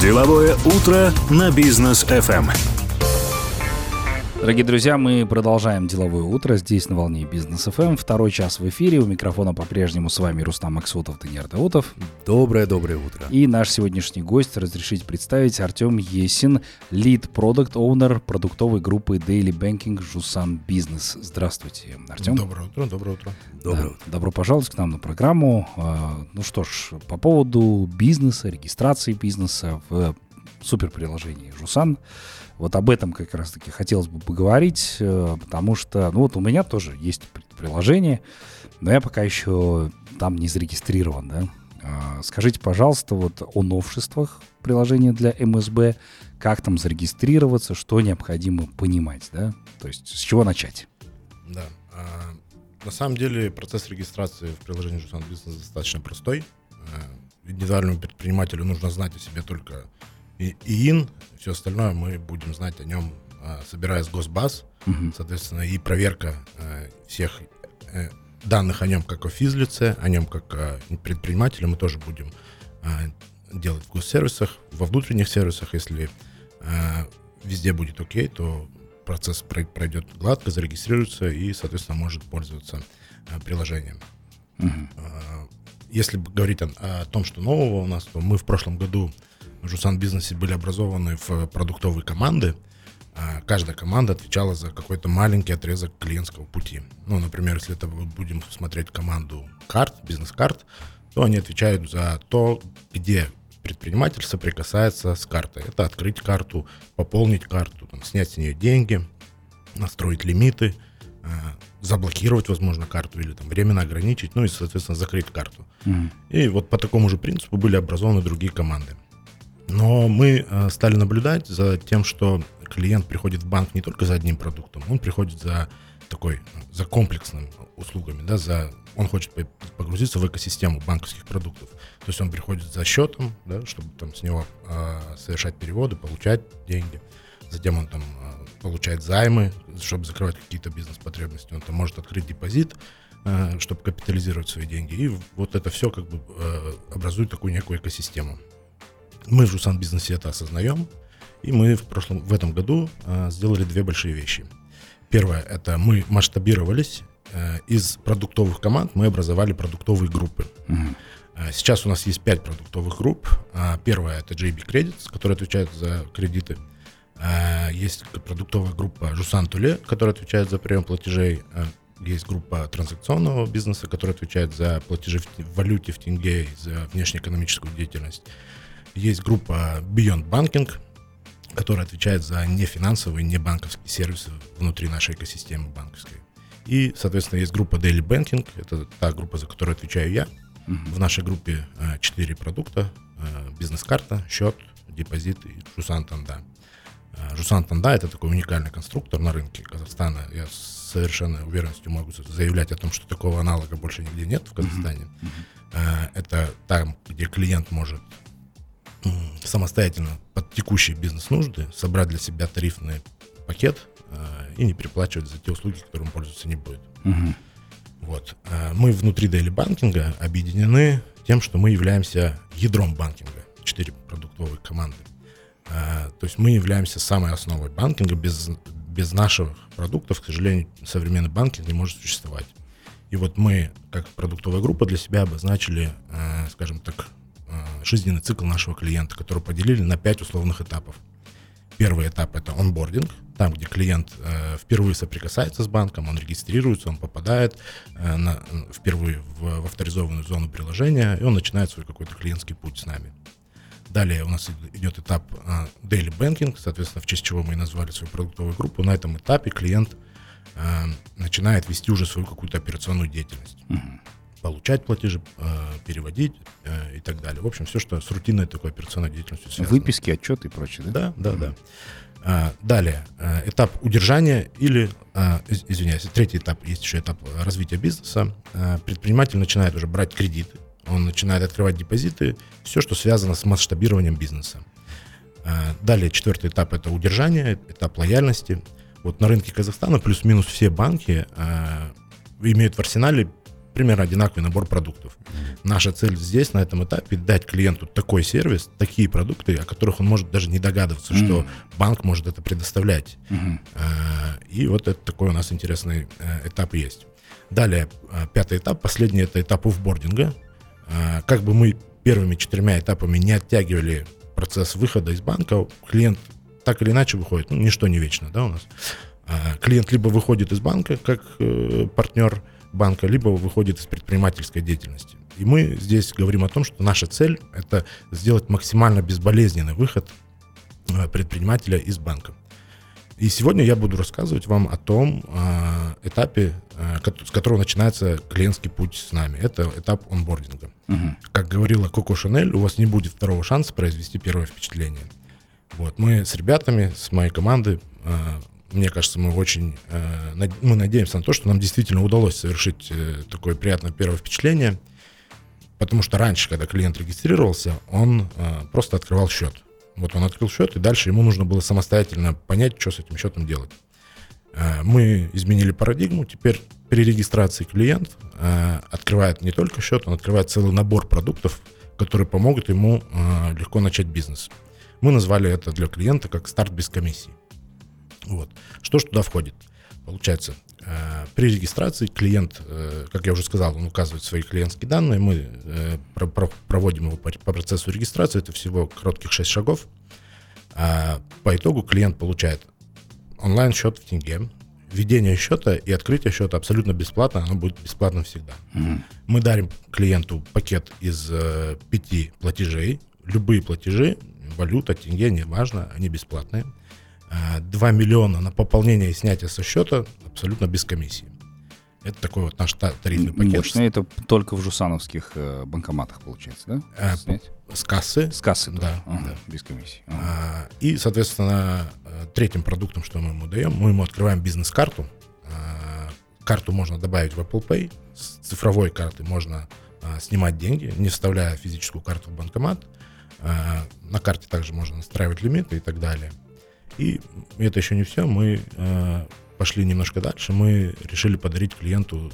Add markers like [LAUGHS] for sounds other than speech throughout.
Деловое утро на бизнес FM. Дорогие друзья, мы продолжаем деловое утро здесь на волне Бизнес ФМ. Второй час в эфире. У микрофона по-прежнему с вами Рустам Максутов, Даниил Даутов. Доброе-доброе утро. И наш сегодняшний гость, разрешите представить, Артем Есин, лид продукт оунер продуктовой группы Daily Banking Жусан Бизнес. Здравствуйте, Артем. Доброе утро, доброе утро. Доброе да, утро. Добро пожаловать к нам на программу. А, ну что ж, по поводу бизнеса, регистрации бизнеса в суперприложении Жусан. Вот об этом как раз-таки хотелось бы поговорить, э, потому что, ну вот у меня тоже есть приложение, но я пока еще там не зарегистрирован, да. А, скажите, пожалуйста, вот о новшествах приложения для МСБ, как там зарегистрироваться, что необходимо понимать, да, то есть с чего начать? Да, а, на самом деле процесс регистрации в приложении Жусан Бизнес достаточно простой. А, индивидуальному предпринимателю нужно знать о себе только и, ИИН, все остальное мы будем знать о нем, а, собирая с госбаз, угу. соответственно, и проверка э, всех э, данных о нем как о физлице, о нем как о предпринимателе мы тоже будем а, делать в госсервисах, во внутренних сервисах, если а, везде будет окей, то процесс пройдет гладко, зарегистрируется и, соответственно, может пользоваться приложением. Угу. Если говорить о, о том, что нового у нас, то мы в прошлом году в Жусан Бизнесе были образованы в продуктовые команды. А каждая команда отвечала за какой-то маленький отрезок клиентского пути. Ну, например, если это будем смотреть команду карт, бизнес-карт, то они отвечают за то, где предприниматель соприкасается с картой. Это открыть карту, пополнить карту, там, снять с нее деньги, настроить лимиты, э, заблокировать, возможно, карту или там временно ограничить, ну и, соответственно, закрыть карту. Mm. И вот по такому же принципу были образованы другие команды. Но мы э, стали наблюдать за тем, что клиент приходит в банк не только за одним продуктом, он приходит за такой, за комплексными услугами, да, за, он хочет погрузиться в экосистему банковских продуктов. То есть он приходит за счетом, да, чтобы там с него э, совершать переводы, получать деньги. Затем он там э, получает займы, чтобы закрывать какие-то бизнес-потребности. Он там может открыть депозит, э, чтобы капитализировать свои деньги. И вот это все как бы э, образует такую некую экосистему. Мы в Жусан бизнесе это осознаем, и мы в прошлом, в этом году э, сделали две большие вещи. Первое, это мы масштабировались, э, из продуктовых команд мы образовали продуктовые группы. Угу. Сейчас у нас есть пять продуктовых групп. Первая это JB Credits, которая отвечает за кредиты. Есть продуктовая группа Жусан Туле, которая отвечает за прием платежей. Есть группа транзакционного бизнеса, которая отвечает за платежи в валюте, в тенге, за внешнеэкономическую деятельность. Есть группа Beyond Banking, которая отвечает за нефинансовые, не банковские сервисы внутри нашей экосистемы банковской. И, соответственно, есть группа Daily Banking, это та группа, за которую отвечаю я. Mm-hmm. В нашей группе э, 4 продукта, э, бизнес-карта, счет, депозит и Жусан Танда. Э, Жусан Танда это такой уникальный конструктор на рынке Казахстана. Я с совершенной уверенностью могу заявлять о том, что такого аналога больше нигде нет в Казахстане. Mm-hmm. Э, это там, где клиент может самостоятельно под текущие бизнес-нужды собрать для себя тарифный пакет э, и не переплачивать за те услуги, которым пользоваться не будет. Угу. Вот. Э, мы внутри Daily банкинга объединены тем, что мы являемся ядром банкинга, четыре продуктовые команды. Э, то есть мы являемся самой основой банкинга. Без, без наших продуктов, к сожалению, современный банкинг не может существовать. И вот мы, как продуктовая группа, для себя обозначили, э, скажем так, жизненный цикл нашего клиента, который поделили на пять условных этапов. Первый этап это онбординг, там, где клиент э, впервые соприкасается с банком, он регистрируется, он попадает э, на, впервые в, в авторизованную зону приложения, и он начинает свой какой-то клиентский путь с нами. Далее у нас идет этап э, daily banking, соответственно, в честь чего мы и назвали свою продуктовую группу. На этом этапе клиент э, начинает вести уже свою какую-то операционную деятельность. Uh-huh получать платежи, э, переводить э, и так далее. В общем, все, что с рутинной такой операционной деятельностью связано. Выписки, отчеты и прочее, да? Да, да, mm-hmm. да. А, далее, э, этап удержания или, извиняюсь, третий этап, есть еще этап развития бизнеса. Предприниматель начинает уже брать кредиты, он начинает открывать депозиты, все, что связано с масштабированием бизнеса. Далее, четвертый этап – это удержание, этап лояльности. Вот на рынке Казахстана плюс-минус все банки имеют в арсенале примерно одинаковый набор продуктов. Наша цель здесь, на этом этапе, дать клиенту такой сервис, такие продукты, о которых он может даже не догадываться, mm-hmm. что банк может это предоставлять. Mm-hmm. И вот это такой у нас интересный э, этап есть. Далее, э, пятый этап, последний это этап офбординга. Как бы мы первыми четырьмя этапами не оттягивали процесс выхода из банка, клиент так или иначе выходит. Ну, ничто не вечно, да, у нас. Клиент либо выходит из банка как партнер, банка, либо выходит из предпринимательской деятельности. И мы здесь говорим о том, что наша цель – это сделать максимально безболезненный выход э, предпринимателя из банка. И сегодня я буду рассказывать вам о том э, этапе, э, с которого начинается клиентский путь с нами. Это этап онбординга. Угу. Как говорила Коко Шанель, у вас не будет второго шанса произвести первое впечатление. Вот, мы с ребятами, с моей командой мне кажется, мы очень э, мы надеемся на то, что нам действительно удалось совершить э, такое приятное первое впечатление, потому что раньше, когда клиент регистрировался, он э, просто открывал счет. Вот он открыл счет, и дальше ему нужно было самостоятельно понять, что с этим счетом делать. Мы изменили парадигму, теперь при регистрации клиент открывает не только счет, он открывает целый набор продуктов, которые помогут ему легко начать бизнес. Мы назвали это для клиента как старт без комиссии. Вот. Что же туда входит? Получается, э, при регистрации клиент, э, как я уже сказал, он указывает свои клиентские данные, мы э, проводим его по процессу регистрации, это всего коротких 6 шагов. А по итогу клиент получает онлайн-счет в тенге, введение счета и открытие счета абсолютно бесплатно, оно будет бесплатно всегда. Mm-hmm. Мы дарим клиенту пакет из пяти платежей, любые платежи, валюта, тенге, неважно, они бесплатные. 2 миллиона на пополнение и снятие со счета абсолютно без комиссии. Это такой вот наш тарифный пакет. Мощно. Это только в жусановских э, банкоматах получается, да? А, Снять? С кассы. С кассы, да. Ага, да. Без комиссии. Ага. А, и, соответственно, э, третьим продуктом, что мы ему даем, мы ему открываем бизнес-карту. А, карту можно добавить в Apple Pay. С цифровой карты можно а, снимать деньги, не вставляя физическую карту в банкомат. А, на карте также можно настраивать лимиты и так далее. И это еще не все. Мы э, пошли немножко дальше. Мы решили подарить клиенту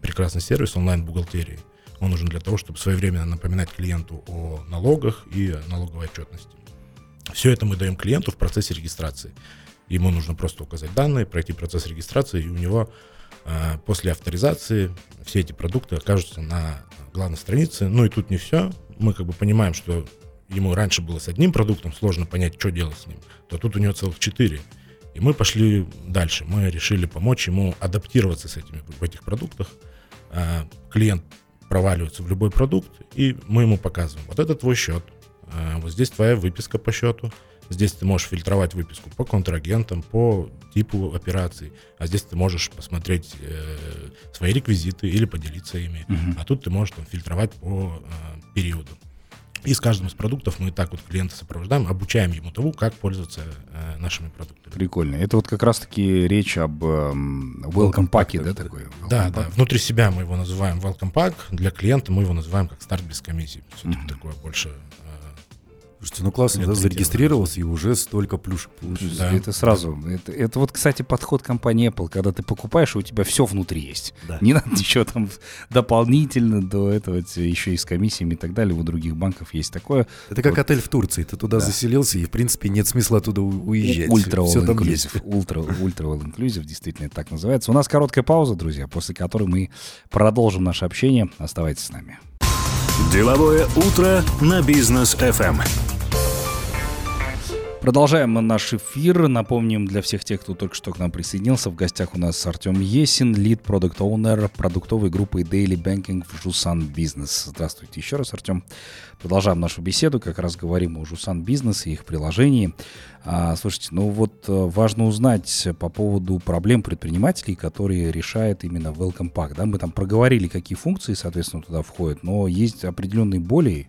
прекрасный сервис онлайн-бухгалтерии. Он нужен для того, чтобы своевременно напоминать клиенту о налогах и налоговой отчетности. Все это мы даем клиенту в процессе регистрации. Ему нужно просто указать данные, пройти процесс регистрации, и у него э, после авторизации все эти продукты окажутся на главной странице. Ну и тут не все. Мы как бы понимаем, что ему раньше было с одним продуктом сложно понять, что делать с ним, то тут у него целых четыре. И мы пошли дальше. Мы решили помочь ему адаптироваться с этими, в этих продуктах. А, клиент проваливается в любой продукт, и мы ему показываем. Вот это твой счет. А, вот здесь твоя выписка по счету. Здесь ты можешь фильтровать выписку по контрагентам, по типу операций. А здесь ты можешь посмотреть э, свои реквизиты или поделиться ими. Uh-huh. А тут ты можешь там, фильтровать по э, периоду. И с каждым из продуктов мы так вот клиента сопровождаем, обучаем ему того, как пользоваться э, нашими продуктами. Прикольно. Это вот как раз-таки речь об э, welcome pack, да, такой? Welcome да, pack. да. Внутри себя мы его называем welcome pack, для клиента мы его называем как старт без комиссии. Все-таки mm-hmm. такое больше Слушайте, ну классно, да, зарегистрировался и уже столько плюшек получилось. Да. Это сразу. Это, это вот, кстати, подход компании Apple, когда ты покупаешь, у тебя все внутри есть. Да. Не надо [LAUGHS] ничего там дополнительно до этого, еще и с комиссиями и так далее. У других банков есть такое. Это как вот. отель в Турции. Ты туда да. заселился, и, в принципе, нет смысла оттуда уезжать. Ультра all inclusive. [LAUGHS] Ультра, ультра all inclusive, действительно, это так называется. У нас короткая пауза, друзья, после которой мы продолжим наше общение. Оставайтесь с нами. Деловое утро на Business FM. Продолжаем наш эфир. Напомним для всех тех, кто только что к нам присоединился, в гостях у нас Артем Есин, lead product owner продуктовой группы Daily Banking в Jusan Business. Здравствуйте еще раз, Артем. Продолжаем нашу беседу, как раз говорим о Жусан Бизнес и их приложении. А, слушайте, ну вот э, важно узнать по поводу проблем предпринимателей, которые решает именно Welcome Pack. Да? Мы там проговорили, какие функции, соответственно, туда входят, но есть определенные боли,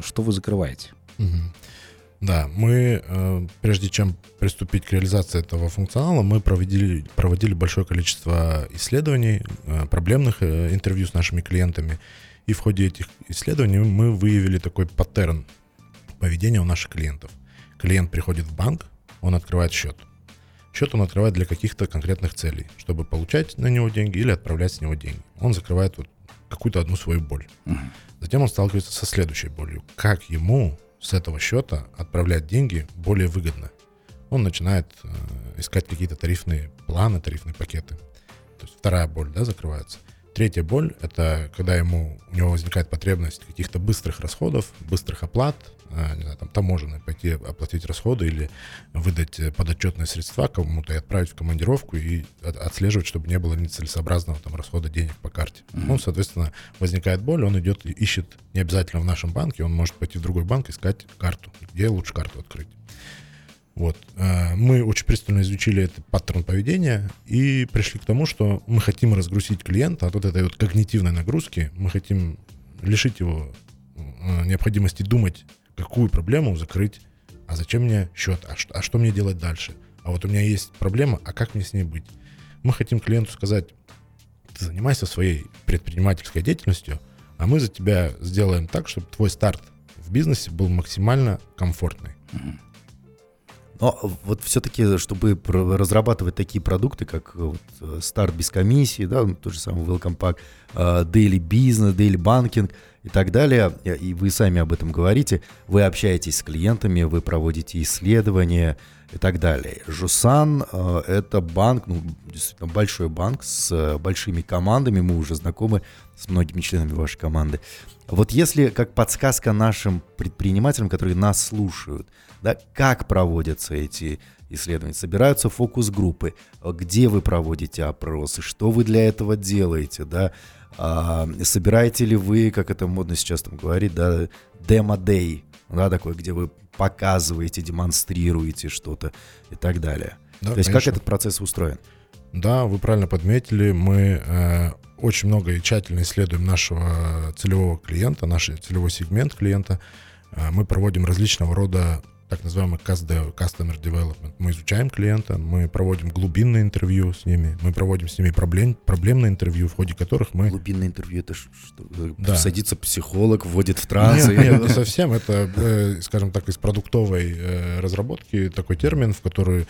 что вы закрываете. Угу. Да, мы, э, прежде чем приступить к реализации этого функционала, мы проводили, проводили большое количество исследований, э, проблемных э, интервью с нашими клиентами. И в ходе этих исследований мы выявили такой паттерн поведения у наших клиентов. Клиент приходит в банк, он открывает счет. Счет он открывает для каких-то конкретных целей, чтобы получать на него деньги или отправлять с него деньги. Он закрывает вот какую-то одну свою боль. Затем он сталкивается со следующей болью. Как ему с этого счета отправлять деньги более выгодно? Он начинает э, искать какие-то тарифные планы, тарифные пакеты. То есть вторая боль, да, закрывается. Третья боль — это когда ему, у него возникает потребность каких-то быстрых расходов, быстрых оплат, а, не знаю, там таможенной, пойти оплатить расходы или выдать э, подотчетные средства кому-то и отправить в командировку и от- отслеживать, чтобы не было нецелесообразного там расхода денег по карте. Ну, соответственно, возникает боль, он идет ищет, не обязательно в нашем банке, он может пойти в другой банк, искать карту, где лучше карту открыть. Вот. Э, Мы очень пристально изучили этот паттерн поведения и пришли к тому, что мы хотим разгрузить клиента от вот этой вот когнитивной нагрузки. Мы хотим лишить его э, необходимости думать, какую проблему закрыть, а зачем мне счет, а что, а что мне делать дальше. А вот у меня есть проблема, а как мне с ней быть? Мы хотим клиенту сказать, ты занимайся своей предпринимательской деятельностью, а мы за тебя сделаем так, чтобы твой старт в бизнесе был максимально комфортный. Но вот все-таки, чтобы разрабатывать такие продукты, как вот, э, старт без комиссии, да, ну, тот же самый Welcome Pack, э, Daily Business, Daily Banking и так далее, э, и вы сами об этом говорите, вы общаетесь с клиентами, вы проводите исследования и так далее. Жусан э, — это банк, ну, действительно большой банк с э, большими командами, мы уже знакомы с многими членами вашей команды. Вот если как подсказка нашим предпринимателям, которые нас слушают, да, как проводятся эти исследования? Собираются фокус-группы, где вы проводите опросы, что вы для этого делаете, да? А, собираете ли вы, как это модно сейчас там говорить, да, демо-дей, да, такой, где вы показываете, демонстрируете что-то и так далее. Да, То есть конечно. как этот процесс устроен? Да, вы правильно подметили. Мы э, очень много и тщательно исследуем нашего целевого клиента, наш целевой сегмент клиента. Э, мы проводим различного рода так называемый Customer Development. Мы изучаем клиента, мы проводим глубинное интервью с ними, мы проводим с ними проблем, проблемное интервью, в ходе которых мы... Глубинное интервью, это что? Э, Да. Садится психолог, вводит в транс. Нет, нет, не совсем. Это, э, скажем так, из продуктовой э, разработки такой термин, в который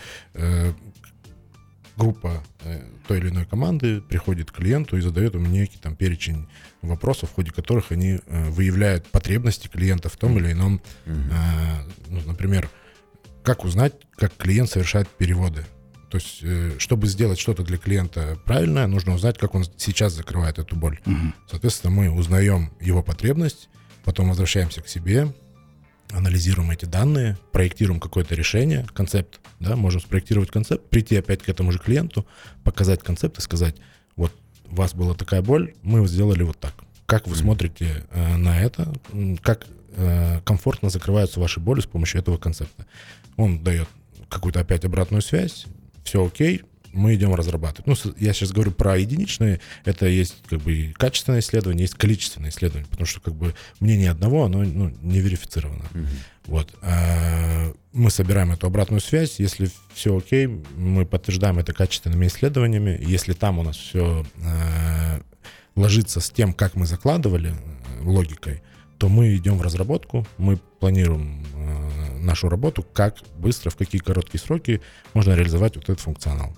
группа э, той или иной команды приходит к клиенту и задает ему некий там перечень вопросов, в ходе которых они э, выявляют потребности клиента в том или ином, э, ну, например, как узнать, как клиент совершает переводы. То есть, чтобы сделать что-то для клиента правильное, нужно узнать, как он сейчас закрывает эту боль. Соответственно, мы узнаем его потребность, потом возвращаемся к себе, анализируем эти данные, проектируем какое-то решение, концепт, да, можем спроектировать концепт, прийти опять к этому же клиенту, показать концепт и сказать, вот у вас была такая боль, мы сделали вот так. Как вы смотрите э, на это? Как э, комфортно закрываются ваши боли с помощью этого концепта? Он дает какую-то опять обратную связь, все окей, мы идем разрабатывать. Ну, я сейчас говорю про единичные, это есть как бы и качественное исследование, есть количественное исследование, потому что как бы мнение одного, оно ну, не верифицировано. Мгм. Вот. А, Мы собираем эту обратную связь. Если все окей, мы подтверждаем это качественными исследованиями. Если там у нас все ложится с тем, как мы закладывали э, логикой, то мы идем в разработку, мы планируем э, нашу работу, как быстро, в какие короткие сроки можно реализовать вот этот функционал.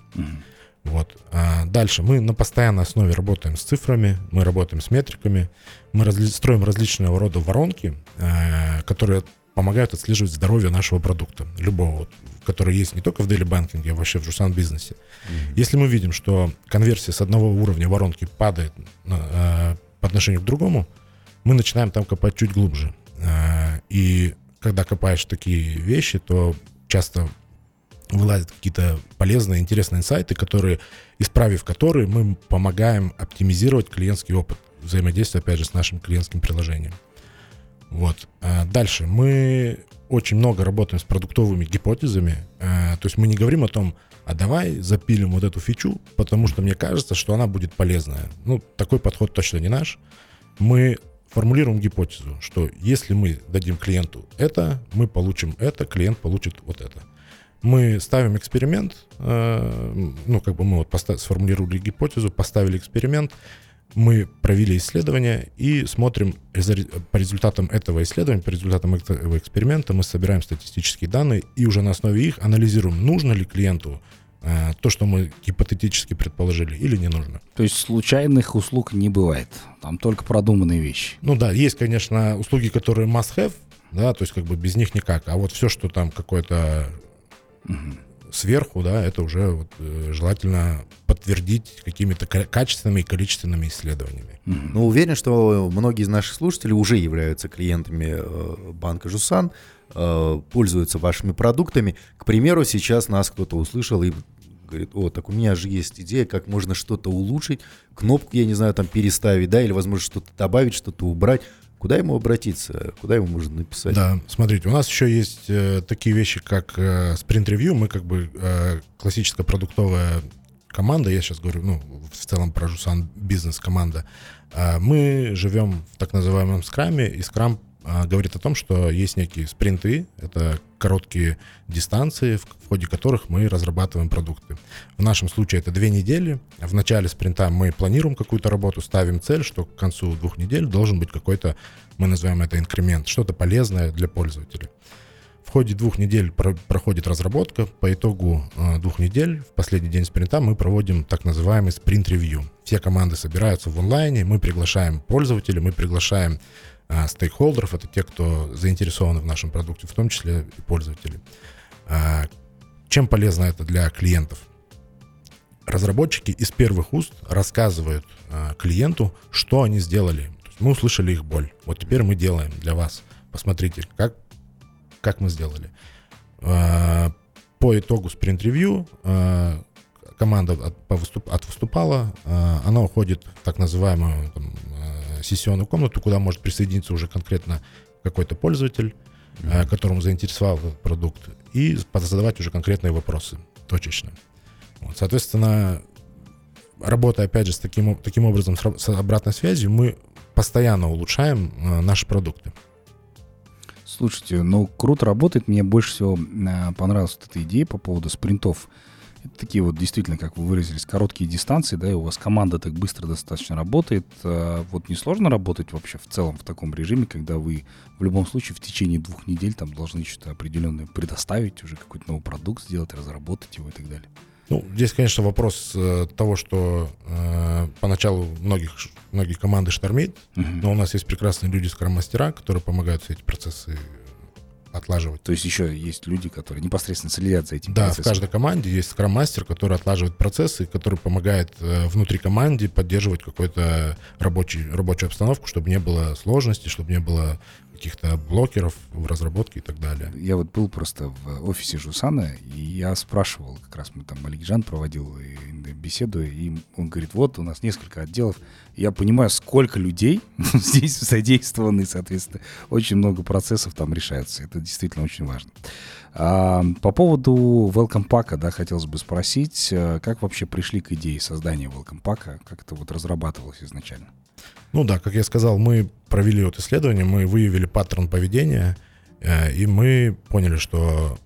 Вот. А дальше мы на постоянной основе работаем с цифрами, мы работаем с метриками, мы разли- строим различного рода воронки, э, которые помогают отслеживать здоровье нашего продукта, любого, вот, который есть не только в Daily банкинге, а вообще в Жусан бизнесе. Если мы видим, что конверсия с одного уровня воронки падает э, по отношению к другому, мы начинаем там копать чуть глубже. Э, И когда копаешь такие вещи, то часто вылазят какие-то полезные, интересные инсайты, которые, исправив которые, мы помогаем оптимизировать клиентский опыт взаимодействия, опять же, с нашим клиентским приложением. Вот. А Дальше. Мы очень много работаем с продуктовыми гипотезами. Э, То есть мы не говорим о том, а давай запилим вот эту фичу, потому что мне кажется, что она будет полезная. Ну, такой подход точно не наш. Мы формулируем гипотезу, что если мы дадим клиенту это, мы получим это, клиент получит вот это. Мы ставим эксперимент, э, ну, как бы мы вот сформулировали гипотезу, поставили эксперимент, мы провели исследование и смотрим по результатам этого исследования, по результатам этого эксперимента мы собираем статистические данные и уже на основе их анализируем, нужно ли клиенту э, то, что мы гипотетически предположили, или не нужно. То есть случайных услуг не бывает. Там только продуманные вещи. Ну да, есть, конечно, услуги, которые must-have, да, то есть как бы без них никак. А вот все, что там какое-то сверху, да, это уже вот, э, желательно подтвердить какими-то ка- качественными и количественными исследованиями. Ну, уверен, что многие из наших слушателей уже являются клиентами э, банка Жусан, э, пользуются вашими продуктами. К примеру, сейчас нас кто-то услышал и говорит, о, так у меня же есть идея, как можно что-то улучшить, кнопку, я не знаю, там переставить, да, или, возможно, что-то добавить, что-то убрать. Куда ему обратиться? Куда ему можно написать? Да, смотрите, у нас еще есть э, такие вещи, как э, спринт-ревью. Мы как бы э, классическая продуктовая команда, я сейчас говорю, ну, в целом про Жусан бизнес-команда. А мы живем в так называемом скраме, и скрам говорит о том, что есть некие спринты, это короткие дистанции, в, ходе которых мы разрабатываем продукты. В нашем случае это две недели. В начале спринта мы планируем какую-то работу, ставим цель, что к концу двух недель должен быть какой-то, мы называем это инкремент, что-то полезное для пользователя. В ходе двух недель про- проходит разработка. По итогу э, двух недель, в последний день спринта, мы проводим так называемый спринт-ревью. Все команды собираются в онлайне, мы приглашаем пользователей, мы приглашаем э, стейкхолдеров, это те, кто заинтересованы в нашем продукте, в том числе и пользователи. А, чем полезно это для клиентов? Разработчики из первых уст рассказывают а, клиенту, что они сделали. Мы услышали их боль. Вот теперь мы делаем для вас. Посмотрите, как, как мы сделали. А, по итогу спринт-ревью а, команда от, выступ- отвыступала, а, она уходит в так называемую там, а, сессионную комнату, куда может присоединиться уже конкретно какой-то пользователь, а, которому заинтересовал этот продукт, и задавать уже конкретные вопросы точечно. Вот, соответственно, работая опять же с таким, таким образом с, ра- с обратной связью, мы постоянно улучшаем а, наши продукты. Слушайте, ну круто работает. Мне больше всего э, понравилась эта идея по поводу спринтов. Такие вот действительно, как вы выразились, короткие дистанции, да, и у вас команда так быстро достаточно работает. А вот несложно работать вообще в целом в таком режиме, когда вы в любом случае в течение двух недель там должны что-то определенное предоставить, уже какой-то новый продукт сделать, разработать его и так далее. Ну, здесь, конечно, вопрос э, того, что э, поначалу многих, многие команды штормит, Мгм. но у нас есть прекрасные люди, скрам-мастера, которые помогают все эти процессы отлаживать. То есть еще есть люди, которые непосредственно следят за этим Да, в процессом. каждой команде есть скрам-мастер, который отлаживает процессы, который помогает э, внутри команде поддерживать какую-то рабочий, рабочую обстановку, чтобы не было сложностей, чтобы не было каких-то блокеров в разработке и так далее. Я вот был просто в офисе Жусана, и я спрашивал, как раз мы там Аликжан проводил беседу, и он говорит, вот у нас несколько отделов. Я понимаю, сколько людей [LAUGHS] здесь задействованы, соответственно, очень много процессов там решаются. Это действительно очень важно. А, по поводу Welcome Pack, да, хотелось бы спросить, э, как вообще пришли к идее создания Welcome Pack, как это вот разрабатывалось изначально? Ну да, как я сказал, мы провели вот исследование, мы выявили паттерн поведения, э, и мы поняли, что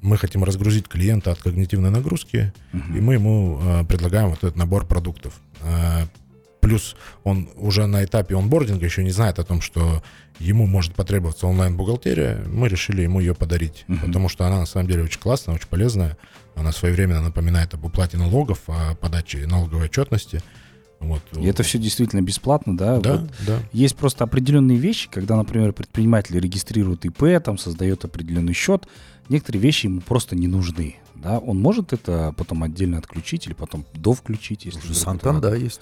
мы хотим разгрузить клиента от когнитивной нагрузки, и мы ему э, предлагаем вот этот набор продуктов. Э, Плюс он уже на этапе онбординга еще не знает о том, что ему может потребоваться онлайн-бухгалтерия. Мы решили ему ее подарить, Мгм. потому что она на самом деле очень классная, очень полезная. Она своевременно напоминает об уплате налогов, о подаче налоговой отчетности. Вот. И это все действительно бесплатно, да? Да, Вот да. Есть просто определенные вещи, когда, например, предприниматель регистрирует ИП, там создает определенный счет, некоторые вещи ему просто не нужны. Да? Он может это потом отдельно отключить или потом довключить, если это Сантан, да, есть.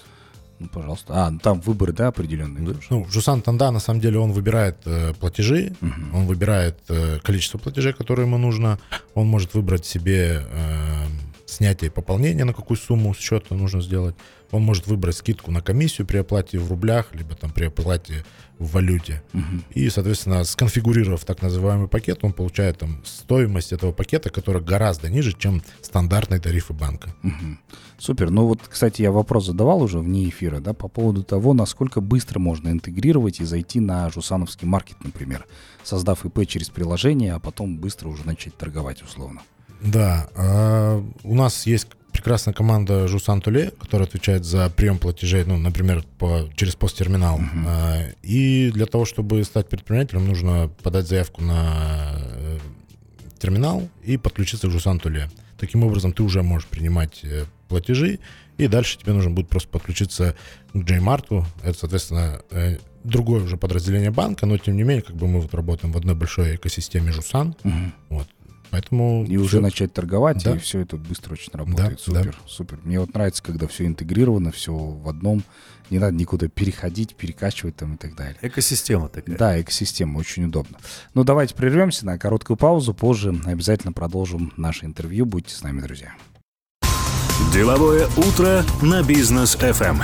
Ну, пожалуйста. А, ну, там выборы, да, определенные. Да. Ну, Жусан Танда, на самом деле, он выбирает э, платежи, Мгм. он выбирает э, количество платежей, которые ему нужно. Он может выбрать себе э, снятие и пополнение, на какую сумму счета нужно сделать. Он может выбрать скидку на комиссию при оплате в рублях, либо там при оплате в валюте. Мгм. И, соответственно, сконфигурировав так называемый пакет, он получает там стоимость этого пакета, которая гораздо ниже, чем стандартные тарифы банка. Мгм. Супер. Ну вот, кстати, я вопрос задавал уже вне эфира, да, по поводу того, насколько быстро можно интегрировать и зайти на жусановский маркет, например, создав ИП через приложение, а потом быстро уже начать торговать условно. Да, а, у нас есть прекрасная команда Жусан Туле, которая отвечает за прием платежей, ну, например, по, через посттерминал. А, И для того, чтобы стать предпринимателем, нужно подать заявку на э, терминал и подключиться к Жусан Туле. Таким образом, ты уже можешь принимать э, платежи, и дальше тебе нужно будет просто подключиться к JMart. Это, соответственно, э, другое уже подразделение банка, но тем не менее, как бы мы вот работаем в одной большой экосистеме Жусан. Мгм. Вот. Поэтому И уже всё- начать торговать, Да. и все это быстро очень работает. Да, супер, супер. Мне вот нравится, когда все интегрировано, все в одном. Не надо никуда переходить, перекачивать там и так далее. Экосистема такая. Да, экосистема очень удобно. Ну, давайте прервемся на короткую паузу. Позже обязательно продолжим наше интервью. Будьте с нами, друзья. Деловое утро на бизнес FM.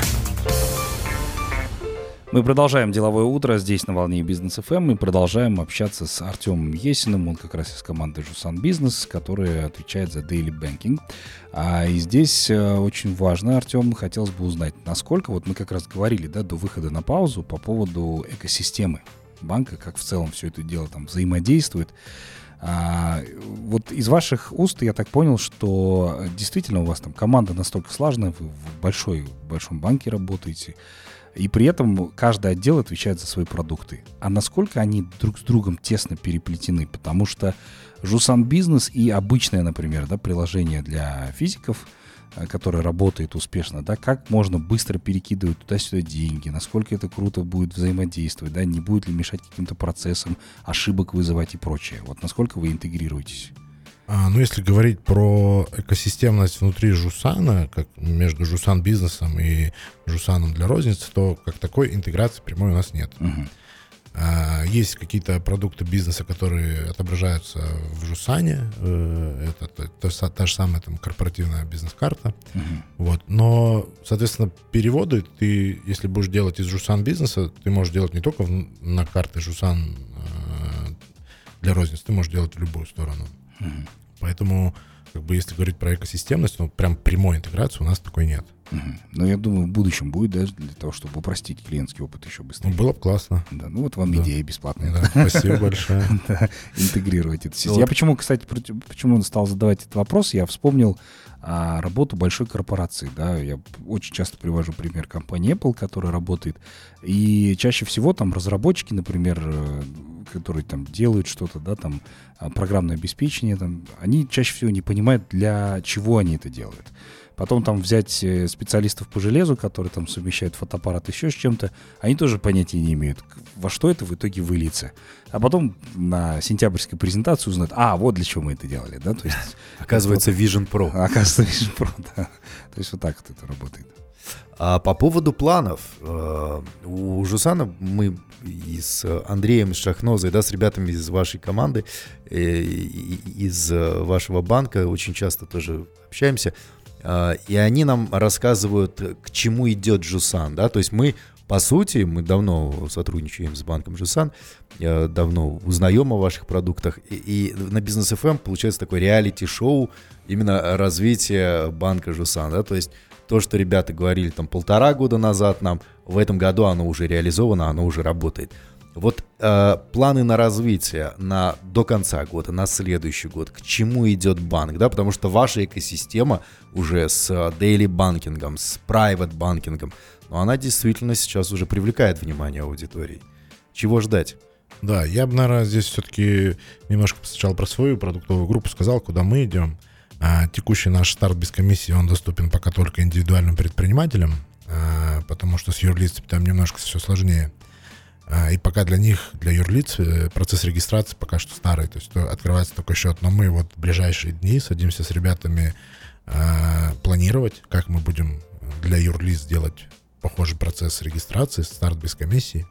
Мы продолжаем деловое утро здесь на волне бизнес ФМ. Мы продолжаем общаться с Артемом Есиным. Он как раз из команды Жусан Бизнес, которая отвечает за Daily Banking. А, и здесь э, очень важно, Артем, хотелось бы узнать, насколько, вот мы как раз говорили, да, до выхода на паузу по поводу экосистемы банка, как в целом все это дело там взаимодействует. А, вот из ваших уст я так понял, что действительно у вас там команда настолько слаженная, вы в большой, большом банке работаете, и при этом каждый отдел отвечает за свои продукты. А насколько они друг с другом тесно переплетены? Потому что Жусан Бизнес и обычное, например, да, приложение для физиков, э, которое работает успешно, да, как можно быстро перекидывать туда-сюда деньги, насколько это круто будет взаимодействовать, да, не будет ли мешать каким-то процессам, ошибок вызывать и прочее. Вот насколько вы интегрируетесь? А, ну, если говорить про экосистемность внутри Жусана, как между Жусан бизнесом и Жусаном для розницы, то как такой интеграции прямой у нас нет. Мгм. А, Есть какие-то продукты бизнеса, которые отображаются в Жусане. э, Это та, та та же самая там корпоративная бизнес-карта. Мгм. Вот. Но, соответственно, переводы ты, если будешь делать из Жусан бизнеса, ты можешь делать не только в- на карты Жусан э, для розницы, ты можешь делать в любую сторону. Поэтому, как бы, если говорить про экосистемность, ну, прям прямой интеграции у нас такой нет. Мгм. Но я думаю, в будущем будет, да, для того, чтобы упростить клиентский опыт еще Ну, быстрее. было бы классно. Да, ну вот вам Да. идея бесплатная. Да, [LAUGHS] спасибо большое. [LAUGHS] Да, интегрировать эту систему. Вот. Я почему, кстати, почему стал задавать этот вопрос, я вспомнил а, работу большой корпорации. Да, я очень часто привожу пример компании Apple, которая работает. И чаще всего там разработчики, например, э, которые там делают что-то, да, там а, программное обеспечение, там, они чаще всего не понимают, для чего они это делают. Потом там взять э, специалистов по железу, которые там совмещают фотоаппарат еще с чем-то, они тоже понятия не имеют, во что это в итоге выльется. А потом на сентябрьской презентации узнают, а, вот для чего мы это делали, да, то есть, [LAUGHS] Оказывается, [LAUGHS] Vision Pro. оказывается, Vision Pro, [LAUGHS] да. То есть вот так вот это работает. А по поводу планов, э, у Жусана мы и с Андреем из Шахнозой, да, с ребятами из вашей команды, э, из э, вашего банка очень часто тоже общаемся, а, и они нам рассказывают, э, к чему идет Жусан, да, то есть мы по сути, мы давно сотрудничаем с банком Жусан, э, давно узнаем о ваших продуктах, и, на Бизнес ФМ получается такое реалити-шоу именно развития банка Жусан, да, то есть то, что ребята говорили там полтора года назад нам, в этом году оно уже реализовано, оно уже работает. Вот э, планы на развитие на, до конца года, на следующий год, к чему идет банк, да, потому что ваша экосистема уже с э, daily банкингом, с private банкингом, но она действительно сейчас уже привлекает внимание аудитории. Чего ждать? Да, я бы, наверное, здесь все-таки немножко сначала про свою продуктовую группу сказал, куда мы идем. А, текущий наш старт без комиссии, он доступен пока только индивидуальным предпринимателям, а, потому что с юрлицами там немножко все сложнее. А, и пока для них, для юрлиц, э, процесс регистрации пока что старый, то есть открывается только счет. Но мы вот в ближайшие дни садимся с ребятами планировать, как мы будем для юрлиц сделать похожий процесс регистрации, старт без комиссии.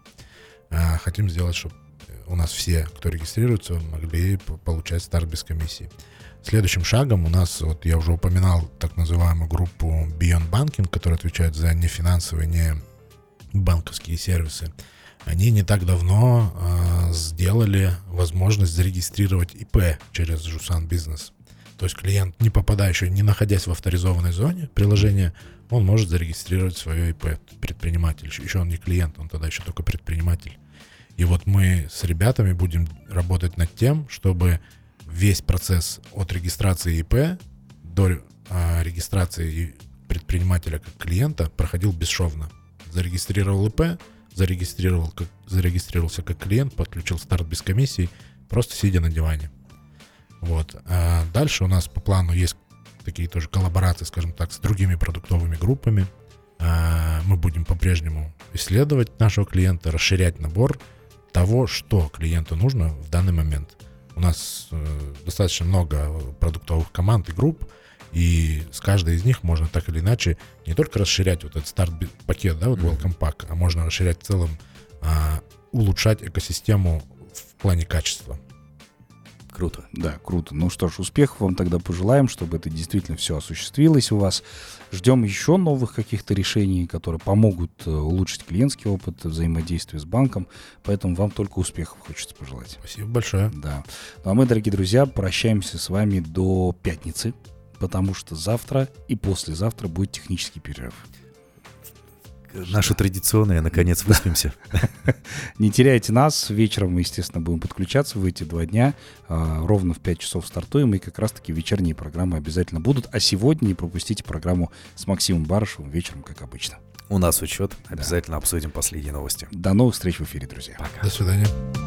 Хотим сделать, чтобы у нас все, кто регистрируется, могли получать старт без комиссии. Следующим шагом у нас, вот я уже упоминал так называемую группу Beyond Banking, которая отвечает за нефинансовые, не банковские сервисы. Они не так давно э, сделали возможность зарегистрировать ИП через Жусан Бизнес. То есть клиент, не попадающий, не находясь в авторизованной зоне приложения, он может зарегистрировать свое ИП, предприниматель. Еще- он не клиент, он тогда еще только предприниматель. И вот мы с ребятами будем работать над тем, чтобы весь процесс от регистрации ИП до а, регистрации предпринимателя как клиента проходил бесшовно. Зарегистрировал ИП, зарегистрировал как, зарегистрировался как клиент, подключил старт без комиссии, просто сидя на диване. Вот. А дальше у нас по плану есть такие тоже коллаборации, скажем так, с другими продуктовыми группами. А, мы будем по-прежнему исследовать нашего клиента, расширять набор того, что клиенту нужно в данный момент. У нас э, достаточно много продуктовых команд и групп, и с каждой из них можно так или иначе не только расширять вот этот старт-пакет, да, вот Welcome Pack, а можно расширять в целом, а, улучшать экосистему в плане качества. Круто. Да, круто. Ну что ж, успехов вам тогда пожелаем, чтобы это действительно все осуществилось у вас. Ждем еще новых каких-то решений, которые помогут э, улучшить клиентский опыт взаимодействия с банком. Поэтому вам только успехов хочется пожелать. Спасибо большое. Да. Ну а мы, дорогие друзья, прощаемся с вами до пятницы, потому что завтра и послезавтра будет технический перерыв. Наша традиционная, наконец, выспимся. [LAUGHS] Не теряйте нас. Вечером мы, естественно, будем подключаться в эти два дня. А, ровно в 5 часов стартуем, и как раз-таки вечерние программы обязательно будут. А сегодня не пропустите программу с Максимом Барышевым вечером, как обычно. У нас учет. Обязательно обсудим последние новости. До новых встреч в эфире, друзья. До свидания.